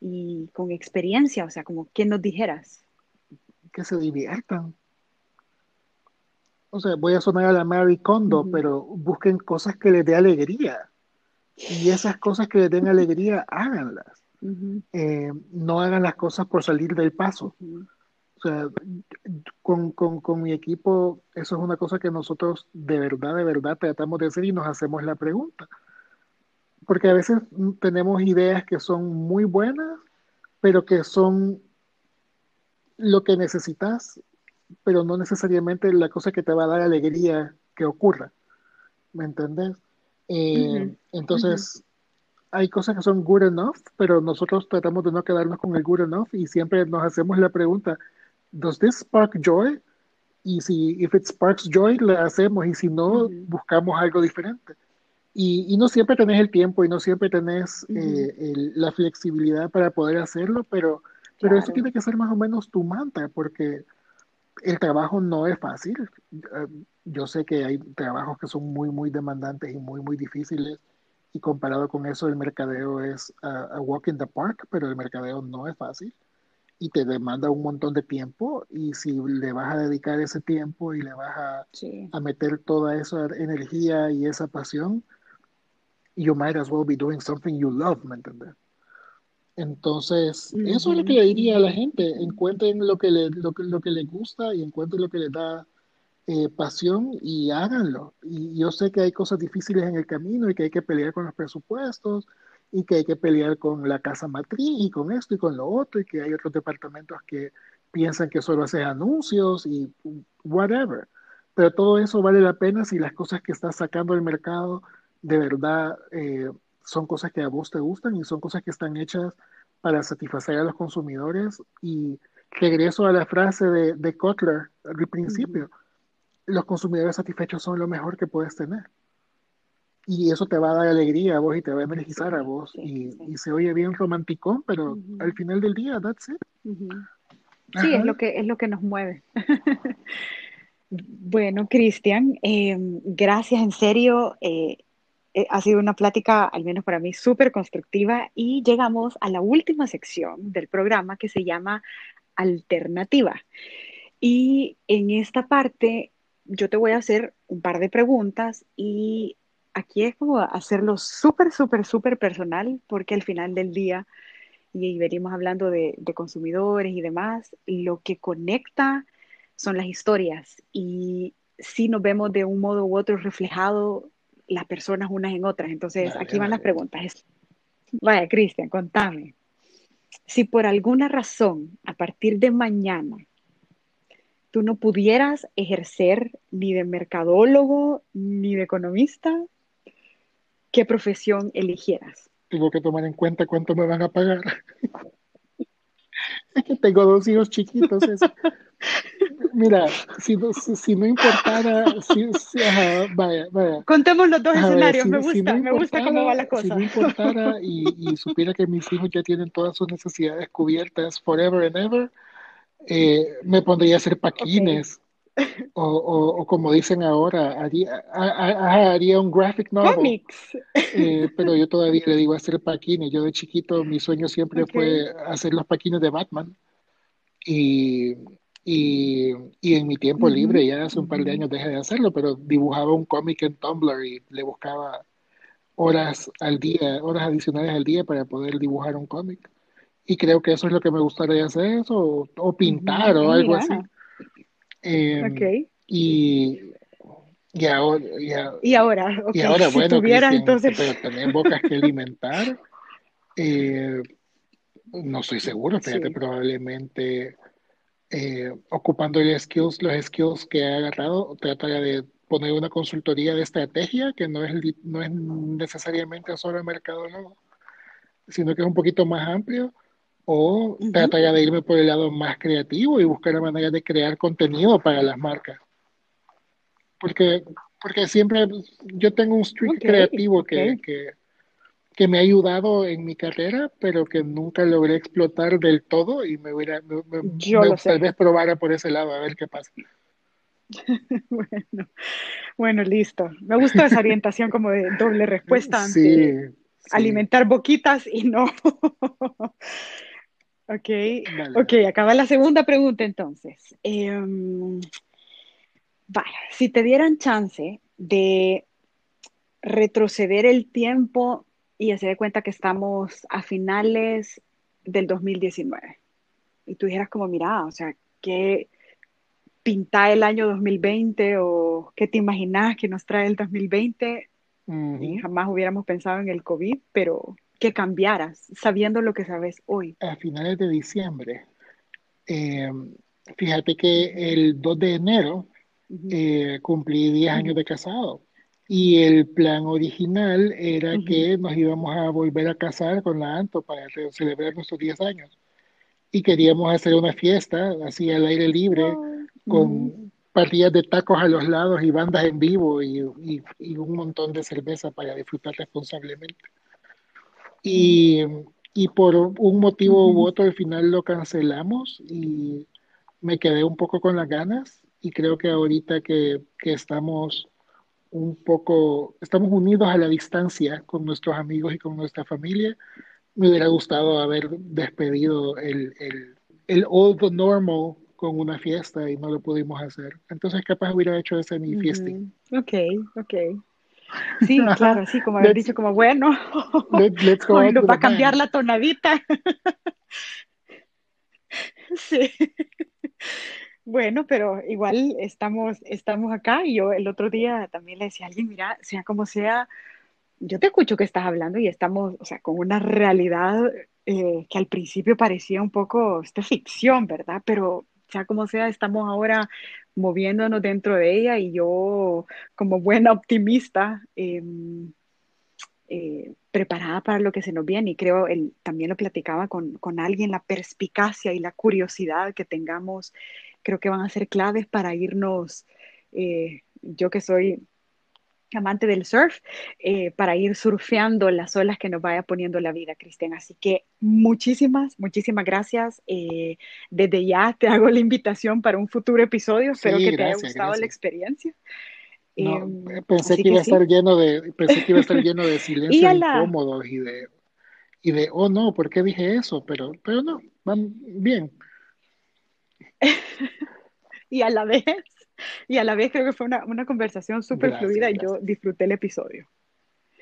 y con experiencia, o sea, como que nos dijeras. Que se diviertan. O sea, voy a sonar a la Mary Kondo, pero busquen cosas que les dé alegría. Y esas cosas que les den alegría, háganlas. Eh, no hagan las cosas por salir del paso sea, con, con, con, mi equipo, eso es una cosa que nosotros de verdad, de verdad tratamos de hacer y nos hacemos la pregunta. Porque a veces tenemos ideas que son muy buenas, pero que son lo que necesitas, pero no necesariamente la cosa que te va a dar alegría que ocurra. ¿Me entendés? Eh, entonces, hay cosas que son good enough, pero nosotros tratamos de no quedarnos con el good enough y siempre nos hacemos la pregunta, does this spark joy? Y si if it sparks joy, le hacemos, y si no, buscamos algo diferente. Y, y, no siempre tenés el tiempo y no siempre tenés eh, el, la flexibilidad para poder hacerlo, pero, pero eso tiene que ser más o menos tu manta, porque el trabajo no es fácil. Eh, yo sé que hay trabajos que son muy, muy demandantes y muy, muy difíciles, y comparado con eso, el mercadeo es a walk in the park, pero el mercadeo no es fácil y te demanda un montón de tiempo y si le vas a dedicar ese tiempo y le vas a, a meter toda esa energía y esa pasión, you might as well be doing something you love, ¿me entiendes? Entonces, eso es lo que le diría a la gente, encuentren lo que le, lo lo que les gusta y encuentren lo que les da eh, pasión y háganlo. Y yo sé que hay cosas difíciles en el camino y que hay que pelear con los presupuestos y que hay que pelear con la casa matriz y con esto y con lo otro y que hay otros departamentos que piensan que solo haces anuncios y whatever. Pero todo eso vale la pena si las cosas que estás sacando del mercado de verdad eh, son cosas que a vos te gustan y son cosas que están hechas para satisfacer a los consumidores. Y regreso a la frase de, de Kotler al principio, los consumidores satisfechos son lo mejor que puedes tener. Y eso te va a dar alegría a vos y te va a energizar a vos. y, se oye bien romántico, pero al final del día, that's it. Sí, es lo, que, es lo que nos mueve. bueno, Cristian, em, gracias en serio. Eh, eh, ha sido una plática, al menos para mí, súper constructiva y llegamos a la última sección del programa que se llama Alternativa. Y en esta parte yo te voy a hacer un par de preguntas y aquí es como hacerlo súper, súper, súper personal porque al final del día, y venimos hablando de, de consumidores y demás, lo que conecta son las historias y si nos vemos de un modo u otro reflejado las personas unas en otras. Entonces, aquí van las preguntas. Vaya, Cristian, contame. Si por alguna razón, a partir de mañana, tú no pudieras ejercer ni de mercadólogo ni de economista, ¿qué profesión eligieras? Tengo que tomar en cuenta cuánto me van a pagar. Es que tengo dos hijos chiquitos. Mira, si, si, no importara, si, vaya, vaya. Contemos los dos escenarios, me gusta, me gusta cómo va la cosa. Si no importara y, supiera que mis hijos ya tienen todas sus necesidades cubiertas forever and ever, eh, me pondría a hacer paquines. O, o, como dicen ahora, haría, haría un graphic novel. Eh, pero yo todavía le digo hacer paquines. Yo de chiquito mi sueño siempre fue hacer los paquines de Batman. Y y, y en mi tiempo libre, ya hace un par de años dejé de hacerlo, pero dibujaba un cómic en Tumblr y le buscaba horas al día, horas adicionales al día para poder dibujar un cómic. Y creo que eso es lo que me gustaría hacer, eso, o, pintar o algo así. Eh, y, y ahora, y ahora, y ahora si bueno, tuviera, entonces... pero también bocas que alimentar. Eh, no estoy seguro, fíjate, probablemente eh, ocupando los skills, los skills que he agarrado, trataría de poner una consultoría de estrategia que no es, no es necesariamente solo mercadólogo, sino que es un poquito más amplio, o trataría de irme por el lado más creativo y buscar la manera de crear contenido para las marcas. Porque, porque siempre yo tengo un streak creativo que, que que me ha ayudado en mi carrera, pero que nunca logré explotar del todo y me hubiera, tal vez probara por ese lado a ver qué pasa. bueno, bueno, listo. Me gusta esa orientación como de doble respuesta ante alimentar boquitas y no. ok, ok, acaba la segunda pregunta entonces. Em, vaya, si te dieran chance de retroceder el tiempo y se de cuenta que estamos a finales del 2019. Y tú dijeras como, mira, o sea, ¿qué pinta el año 2020 o qué te imaginas que nos trae el 2020? Y jamás hubiéramos pensado en el COVID, pero que cambiaras sabiendo lo que sabes hoy. A finales de diciembre, eh, fíjate que el 2 de enero eh, cumplí 10 años de casado. Y el plan original era que nos íbamos a volver a casar con la Anto para celebrar nuestros 10 años. Y queríamos hacer una fiesta así al aire libre, con partidas de tacos a los lados y bandas en vivo y, y, un montón de cerveza para disfrutar responsablemente. Y, y por un motivo u otro al final lo cancelamos y me quedé un poco con las ganas y creo que ahorita que, que estamos un poco, estamos unidos a la distancia con nuestros amigos y con nuestra familia. Me hubiera gustado haber despedido el, el, el old normal con una fiesta y no lo pudimos hacer. Entonces capaz hubiera hecho ese mi fiesta. Ok, ok. Sí, claro, sí, como haber dicho como bueno, let's go nos va a cambiar la tonadita. sí. Bueno, pero igual estamos, estamos acá y yo el otro día también le decía a alguien, mira, sea como sea, yo te escucho que estás hablando y estamos, o sea, con una realidad eh, que al principio parecía un poco esta ficción, ¿verdad? Pero sea como sea, estamos ahora moviéndonos dentro de ella y yo como buena optimista, em, eh, preparada para lo que se nos viene. Y creo, él, también lo platicaba con, con alguien, la perspicacia y la curiosidad que tengamos, creo que van a ser claves para irnos, eh, yo que soy amante del surf, eh, para ir surfeando las olas que nos vaya poniendo la vida, Cristian. Así que muchísimas, muchísimas gracias. Eh, desde ya te hago la invitación para un futuro episodio. Espero que te haya gustado la experiencia. Em, pensé, que iba a estar lleno de, pensé que iba a estar lleno de silencios incómodos y de, y de, oh no, ¿por qué dije eso? Pero, pero no, van bien. y a la vez y a la vez creo que fue una, una conversación súper fluida y yo disfruté el episodio.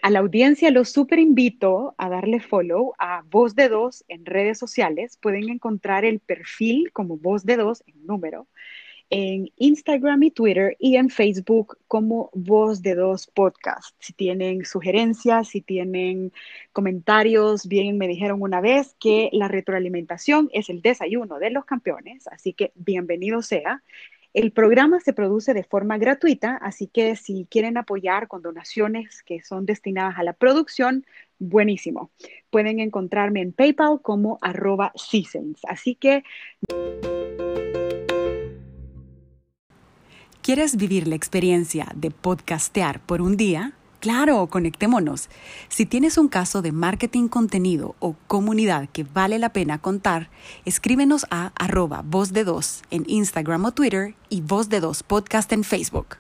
A la audiencia los súper invito a darle follow a Voz de Dos en redes sociales. Pueden encontrar el perfil como Voz de Dos en número en Instagram y Twitter y en Facebook como Voz de Dos Podcast. Si tienen sugerencias, si tienen comentarios, bien me dijeron una vez que la retroalimentación es el desayuno de los campeones, así que bienvenido sea. El programa se produce de forma gratuita, así que si quieren apoyar con donaciones que son destinadas a la producción, buenísimo. Pueden encontrarme en PayPal como arroba seasons. Así que... ¿Quieres vivir la experiencia de podcastear por un día? Claro, conectémonos. Si tienes un caso de marketing contenido o comunidad que vale la pena contar, escríbenos a arroba voz de dos en Instagram o Twitter y voz de dos podcast en Facebook.